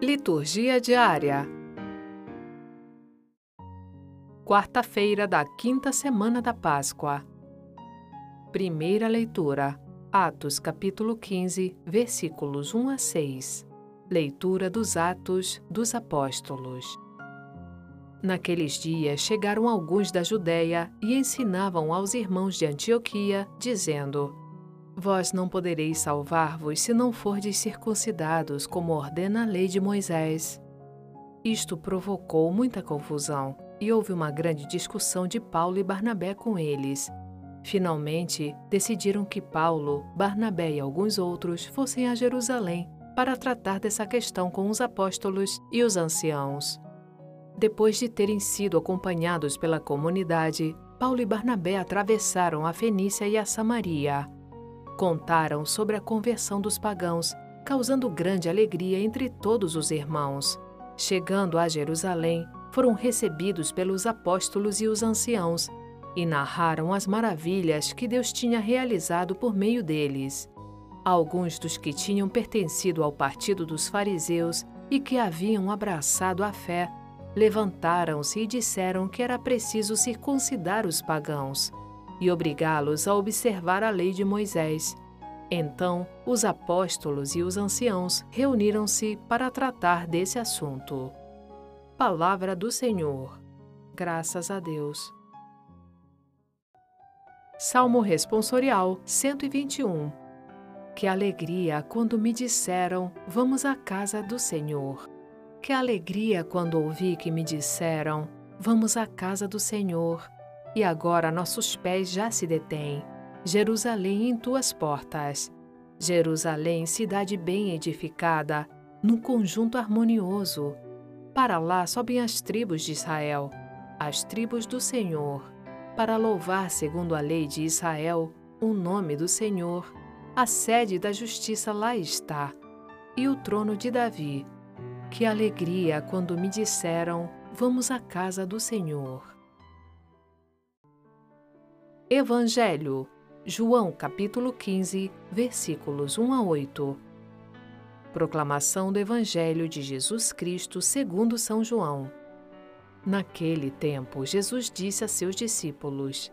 Liturgia diária. Quarta-feira da quinta semana da Páscoa. Primeira leitura. Atos capítulo 15, versículos 1 a 6. Leitura dos Atos dos Apóstolos. Naqueles dias chegaram alguns da Judéia e ensinavam aos irmãos de Antioquia, dizendo: Vós não podereis salvar-vos se não fordes circuncidados, como ordena a lei de Moisés. Isto provocou muita confusão e houve uma grande discussão de Paulo e Barnabé com eles. Finalmente, decidiram que Paulo, Barnabé e alguns outros fossem a Jerusalém para tratar dessa questão com os apóstolos e os anciãos. Depois de terem sido acompanhados pela comunidade, Paulo e Barnabé atravessaram a Fenícia e a Samaria Contaram sobre a conversão dos pagãos, causando grande alegria entre todos os irmãos. Chegando a Jerusalém, foram recebidos pelos apóstolos e os anciãos e narraram as maravilhas que Deus tinha realizado por meio deles. Alguns dos que tinham pertencido ao partido dos fariseus e que haviam abraçado a fé levantaram-se e disseram que era preciso circuncidar os pagãos e obrigá-los a observar a lei de Moisés. Então, os apóstolos e os anciãos reuniram-se para tratar desse assunto. Palavra do Senhor. Graças a Deus. Salmo Responsorial 121 Que alegria quando me disseram: Vamos à casa do Senhor. Que alegria quando ouvi que me disseram: Vamos à casa do Senhor. E agora nossos pés já se detêm. Jerusalém em tuas portas. Jerusalém, cidade bem edificada, num conjunto harmonioso. Para lá sobem as tribos de Israel, as tribos do Senhor, para louvar, segundo a lei de Israel, o nome do Senhor. A sede da justiça lá está, e o trono de Davi. Que alegria quando me disseram: Vamos à casa do Senhor. Evangelho, João capítulo 15, versículos 1 a 8. Proclamação do Evangelho de Jesus Cristo segundo São João. Naquele tempo, Jesus disse a seus discípulos: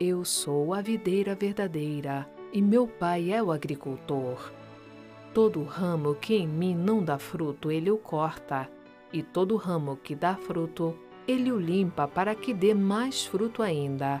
Eu sou a videira verdadeira, e meu Pai é o agricultor. Todo ramo que em mim não dá fruto, ele o corta, e todo ramo que dá fruto, ele o limpa para que dê mais fruto ainda.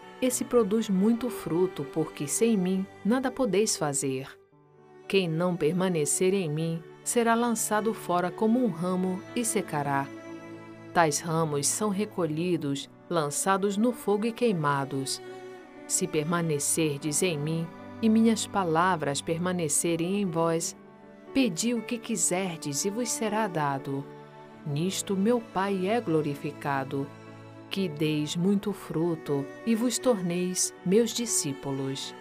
esse produz muito fruto, porque sem mim nada podeis fazer. Quem não permanecer em mim será lançado fora como um ramo e secará. Tais ramos são recolhidos, lançados no fogo e queimados. Se permanecerdes em mim e minhas palavras permanecerem em vós, pedi o que quiserdes e vos será dado. Nisto meu Pai é glorificado que deis muito fruto e vos torneis meus discípulos.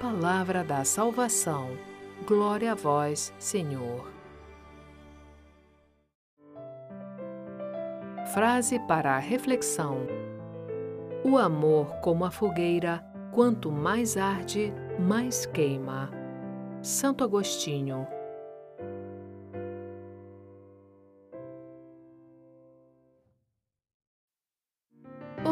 Palavra da salvação. Glória a vós, Senhor. Frase para a reflexão: O amor, como a fogueira, quanto mais arde, mais queima. Santo Agostinho.